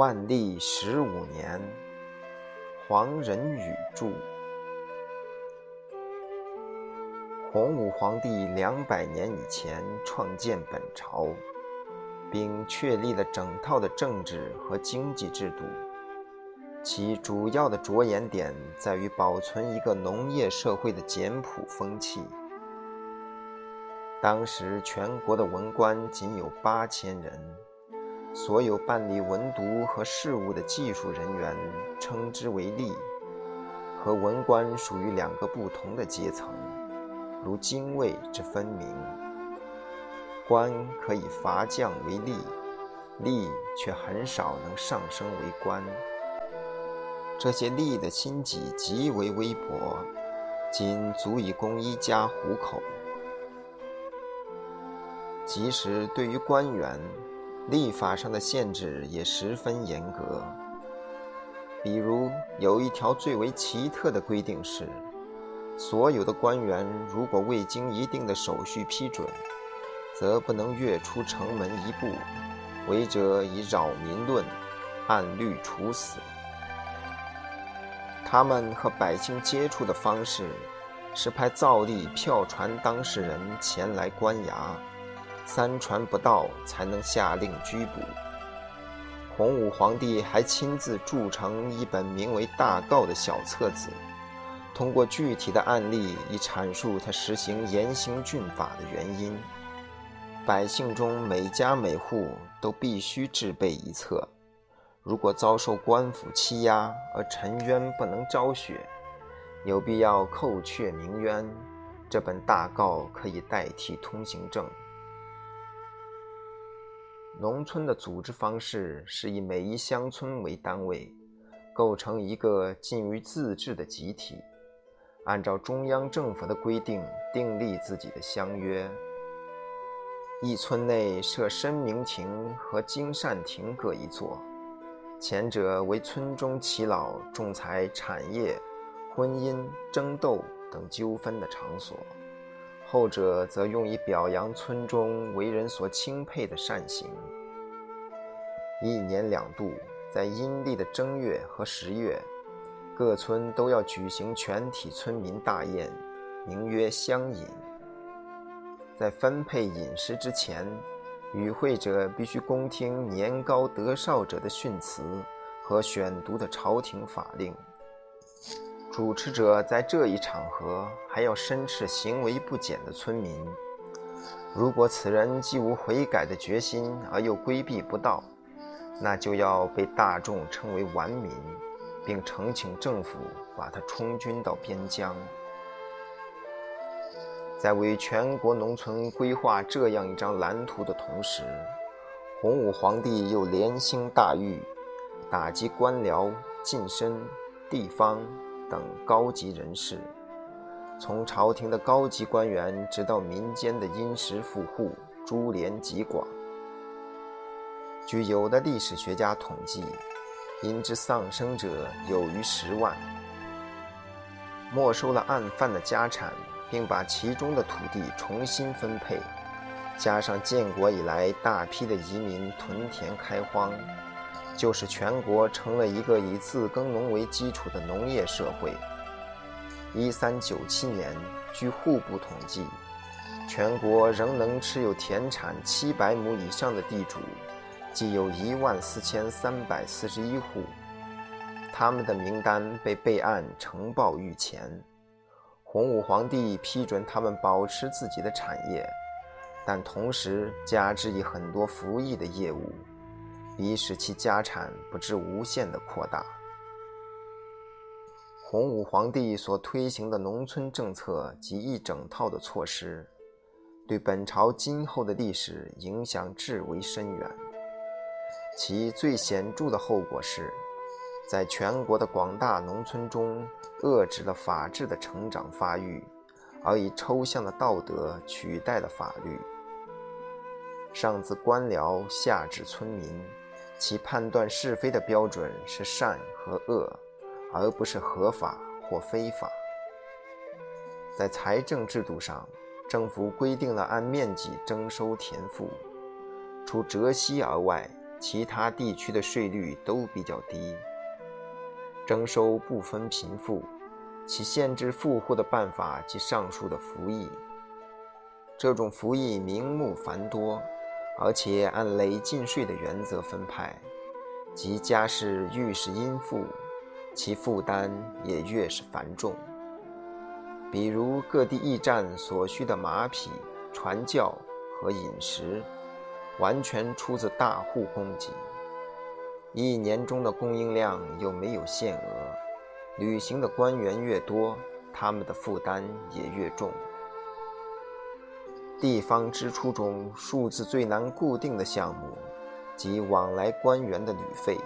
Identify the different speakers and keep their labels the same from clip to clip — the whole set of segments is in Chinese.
Speaker 1: 万历十五年，黄仁宇著。洪武皇帝两百年以前创建本朝，并确立了整套的政治和经济制度。其主要的着眼点在于保存一个农业社会的简朴风气。当时全国的文官仅有八千人。所有办理文牍和事务的技术人员称之为吏，和文官属于两个不同的阶层，如泾渭之分明。官可以伐将为吏，吏却很少能上升为官。这些吏的薪级极为微薄，仅足以供一家糊口。即使对于官员，立法上的限制也十分严格，比如有一条最为奇特的规定是：所有的官员如果未经一定的手续批准，则不能越出城门一步，违者以扰民论，按律处死。他们和百姓接触的方式是派造例票传当事人前来官衙。三传不到，才能下令拘捕。洪武皇帝还亲自铸成一本名为《大诰》的小册子，通过具体的案例，以阐述他实行严刑峻法的原因。百姓中每家每户都必须制备一册。如果遭受官府欺压而沉冤不能昭雪，有必要扣却名冤，这本大诰可以代替通行证。农村的组织方式是以每一乡村为单位，构成一个近于自治的集体，按照中央政府的规定订立自己的乡约。一村内设申明亭和金善亭各一座，前者为村中耆老仲裁产业、婚姻、争斗等纠纷的场所，后者则用以表扬村中为人所钦佩的善行。一年两度，在阴历的正月和十月，各村都要举行全体村民大宴，名曰乡饮。在分配饮食之前，与会者必须恭听年高德少者的训词和选读的朝廷法令。主持者在这一场合还要申斥行为不检的村民，如果此人既无悔改的决心，而又规避不道。那就要被大众称为顽民，并呈请政府把他充军到边疆。在为全国农村规划这样一张蓝图的同时，洪武皇帝又连兴大狱，打击官僚、近身、地方等高级人士，从朝廷的高级官员，直到民间的殷实富户，株连极广。据有的历史学家统计，因之丧生者有逾十万。没收了案犯的家产，并把其中的土地重新分配，加上建国以来大批的移民屯田开荒，就使全国成了一个以自耕农为基础的农业社会。一三九七年，据户部统计，全国仍能持有田产七百亩以上的地主。即有一万四千三百四十一户，他们的名单被备案呈报御前。洪武皇帝批准他们保持自己的产业，但同时加之以很多服役的业务，以使其家产不致无限的扩大。洪武皇帝所推行的农村政策及一整套的措施，对本朝今后的历史影响至为深远。其最显著的后果是，在全国的广大农村中，遏制了法治的成长发育，而以抽象的道德取代了法律。上自官僚，下至村民，其判断是非的标准是善和恶，而不是合法或非法。在财政制度上，政府规定了按面积征收田赋，除折息而外。其他地区的税率都比较低，征收不分贫富，其限制富户的办法及上述的服役。这种服役名目繁多，而且按累进税的原则分派，即家事愈是殷富，其负担也越是繁重。比如各地驿站所需的马匹、传教和饮食。完全出自大户供给，一年中的供应量又没有限额，旅行的官员越多，他们的负担也越重。地方支出中数字最难固定的项目，即往来官员的旅费。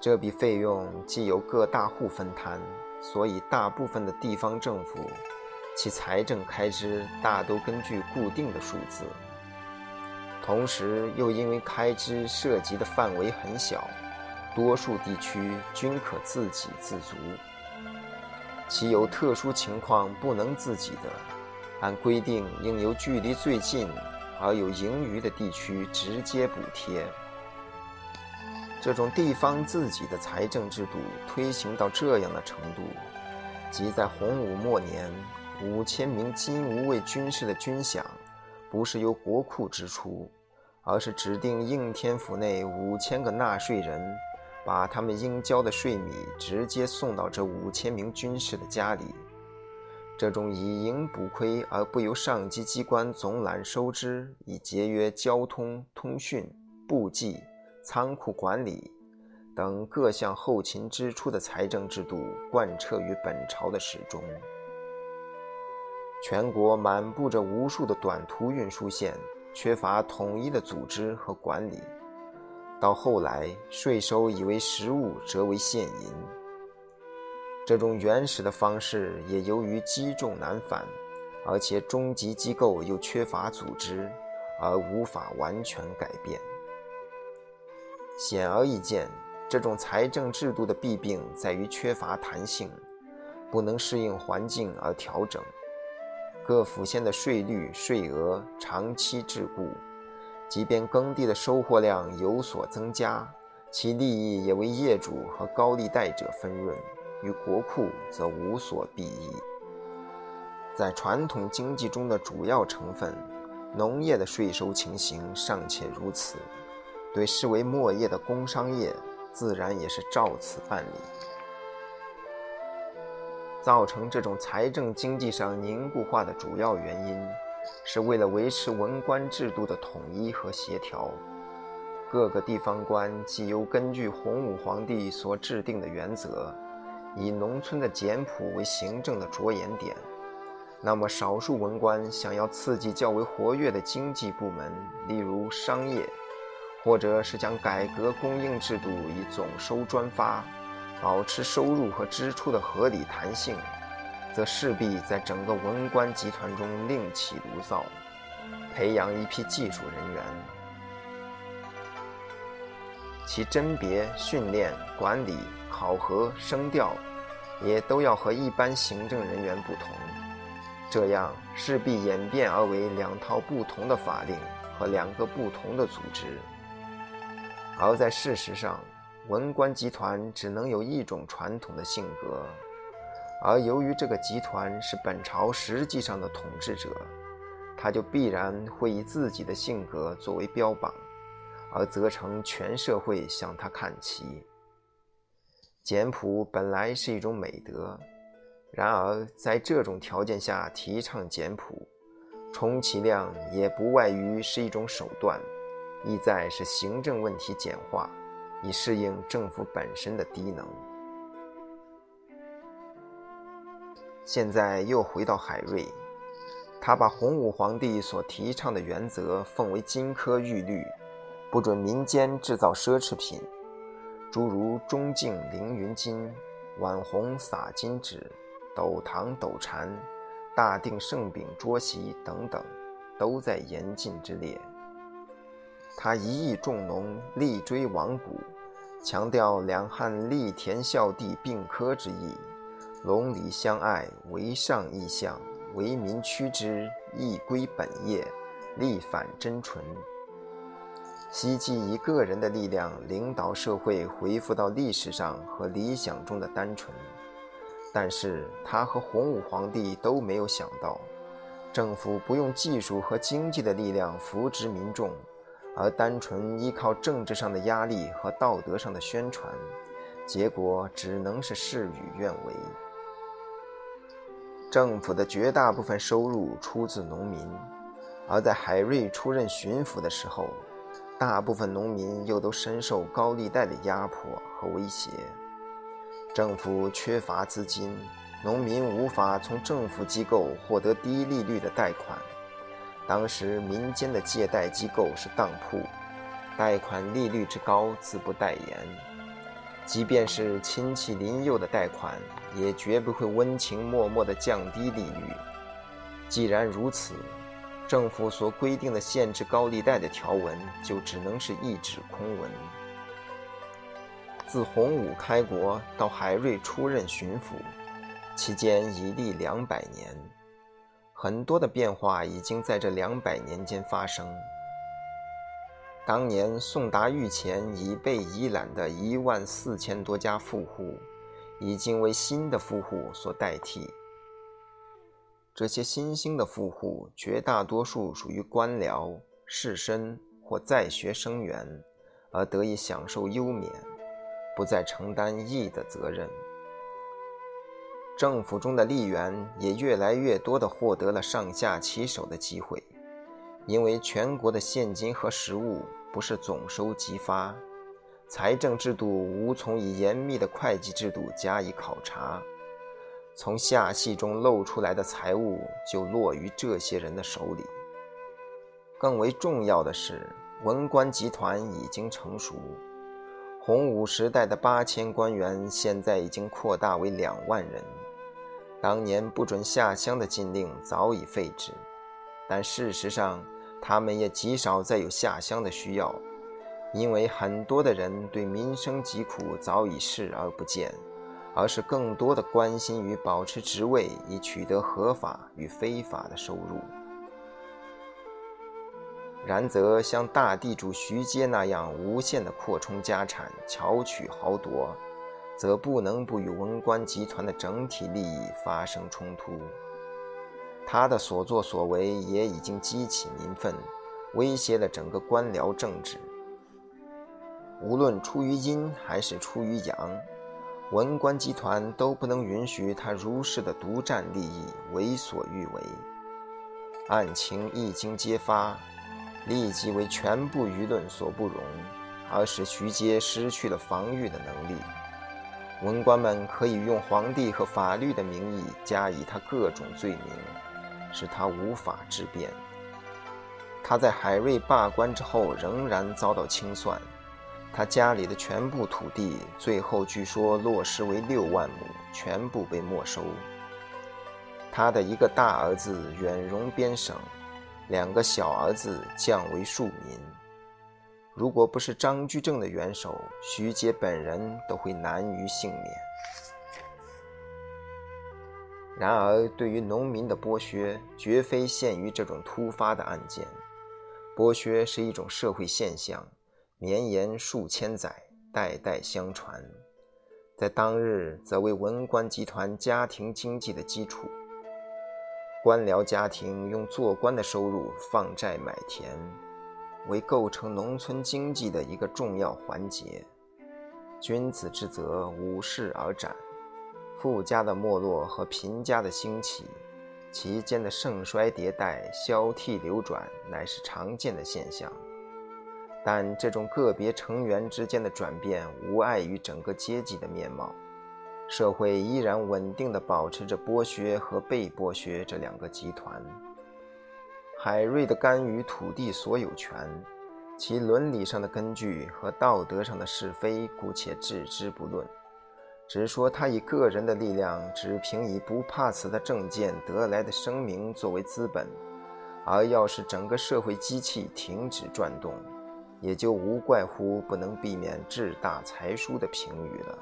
Speaker 1: 这笔费用既由各大户分摊，所以大部分的地方政府，其财政开支大都根据固定的数字。同时，又因为开支涉及的范围很小，多数地区均可自给自足。其有特殊情况不能自给的，按规定应由距离最近而有盈余的地区直接补贴。这种地方自己的财政制度推行到这样的程度，即在洪武末年，五千名金吾卫军士的军饷，不是由国库支出。而是指定应天府内五千个纳税人，把他们应交的税米直接送到这五千名军士的家里。这种以盈补亏而不由上级机关总揽收支，以节约交通、通讯、部际、仓库管理等各项后勤支出的财政制度，贯彻于本朝的始终。全国满布着无数的短途运输线。缺乏统一的组织和管理，到后来税收以为实物折为现银。这种原始的方式也由于积重难返，而且中级机构又缺乏组织，而无法完全改变。显而易见，这种财政制度的弊病在于缺乏弹性，不能适应环境而调整。各府县的税率、税额长期桎梏，即便耕地的收获量有所增加，其利益也为业主和高利贷者分润，与国库则无所裨益。在传统经济中的主要成分农业的税收情形尚且如此，对视为末业的工商业，自然也是照此办理。造成这种财政经济上凝固化的主要原因，是为了维持文官制度的统一和协调。各个地方官既由根据洪武皇帝所制定的原则，以农村的简朴为行政的着眼点，那么少数文官想要刺激较为活跃的经济部门，例如商业，或者是将改革供应制度以总收专发。保持收入和支出的合理弹性，则势必在整个文官集团中另起炉灶，培养一批技术人员，其甄别、训练、管理、考核、升调，也都要和一般行政人员不同。这样势必演变而为两套不同的法令和两个不同的组织，而在事实上。文官集团只能有一种传统的性格，而由于这个集团是本朝实际上的统治者，他就必然会以自己的性格作为标榜，而责成全社会向他看齐。简朴本来是一种美德，然而在这种条件下提倡简朴，充其量也不外于是一种手段，意在是行政问题简化。以适应政府本身的低能。现在又回到海瑞，他把洪武皇帝所提倡的原则奉为金科玉律，不准民间制造奢侈品，诸如中镜凌云金、晚红洒金纸、斗糖斗禅、大定圣饼桌席等等，都在严禁之列。他一意重农，力追亡古，强调两汉立田孝弟并科之意，龙里相爱，为上意象，为民趋之，亦归本业，力反真纯。希冀以个人的力量领导社会恢复到历史上和理想中的单纯。但是他和洪武皇帝都没有想到，政府不用技术和经济的力量扶植民众，而单纯依靠政治上的压力和道德上的宣传，结果只能是事与愿违。政府的绝大部分收入出自农民，而在海瑞出任巡抚的时候，大部分农民又都深受高利贷的压迫和威胁。政府缺乏资金，农民无法从政府机构获得低利率的贷款。当时民间的借贷机构是当铺，贷款利率之高自不待言。即便是亲戚邻友的贷款，也绝不会温情脉脉地降低利率。既然如此，政府所规定的限制高利贷的条文，就只能是一纸空文。自洪武开国到海瑞出任巡抚，期间已历两百年，很多的变化已经在这两百年间发生。当年送达御前已被遗揽的一万四千多家富户，已经为新的富户所代替。这些新兴的富户，绝大多数属于官僚、士绅或在学生员，而得以享受优免。不再承担义的责任，政府中的吏员也越来越多地获得了上下其手的机会，因为全国的现金和实物不是总收即发，财政制度无从以严密的会计制度加以考察，从下系中漏出来的财物就落于这些人的手里。更为重要的是，文官集团已经成熟。洪武时代的八千官员，现在已经扩大为两万人。当年不准下乡的禁令早已废止，但事实上，他们也极少再有下乡的需要，因为很多的人对民生疾苦早已视而不见，而是更多的关心于保持职位以取得合法与非法的收入。然则，像大地主徐阶那样无限的扩充家产、巧取豪夺，则不能不与文官集团的整体利益发生冲突。他的所作所为也已经激起民愤，威胁了整个官僚政治。无论出于阴还是出于阳，文官集团都不能允许他如是的独占利益、为所欲为。案情一经揭发。立即为全部舆论所不容，而使徐阶失去了防御的能力。文官们可以用皇帝和法律的名义加以他各种罪名，使他无法治辩。他在海瑞罢官之后仍然遭到清算，他家里的全部土地最后据说落实为六万亩，全部被没收。他的一个大儿子远荣边省。两个小儿子降为庶民，如果不是张居正的元首，徐阶本人都会难于幸免。然而，对于农民的剥削，绝非限于这种突发的案件，剥削是一种社会现象，绵延数千载，代代相传，在当日则为文官集团家庭经济的基础。官僚家庭用做官的收入放债买田，为构成农村经济的一个重要环节。君子之泽，五世而斩。富家的没落和贫家的兴起，其间的盛衰迭代、交替流转，乃是常见的现象。但这种个别成员之间的转变，无碍于整个阶级的面貌。社会依然稳定地保持着剥削和被剥削这两个集团。海瑞的干预土地所有权，其伦理上的根据和道德上的是非，姑且置之不论，只说他以个人的力量，只凭以不怕死的政见得来的声名作为资本，而要使整个社会机器停止转动，也就无怪乎不能避免志大才疏的评语了。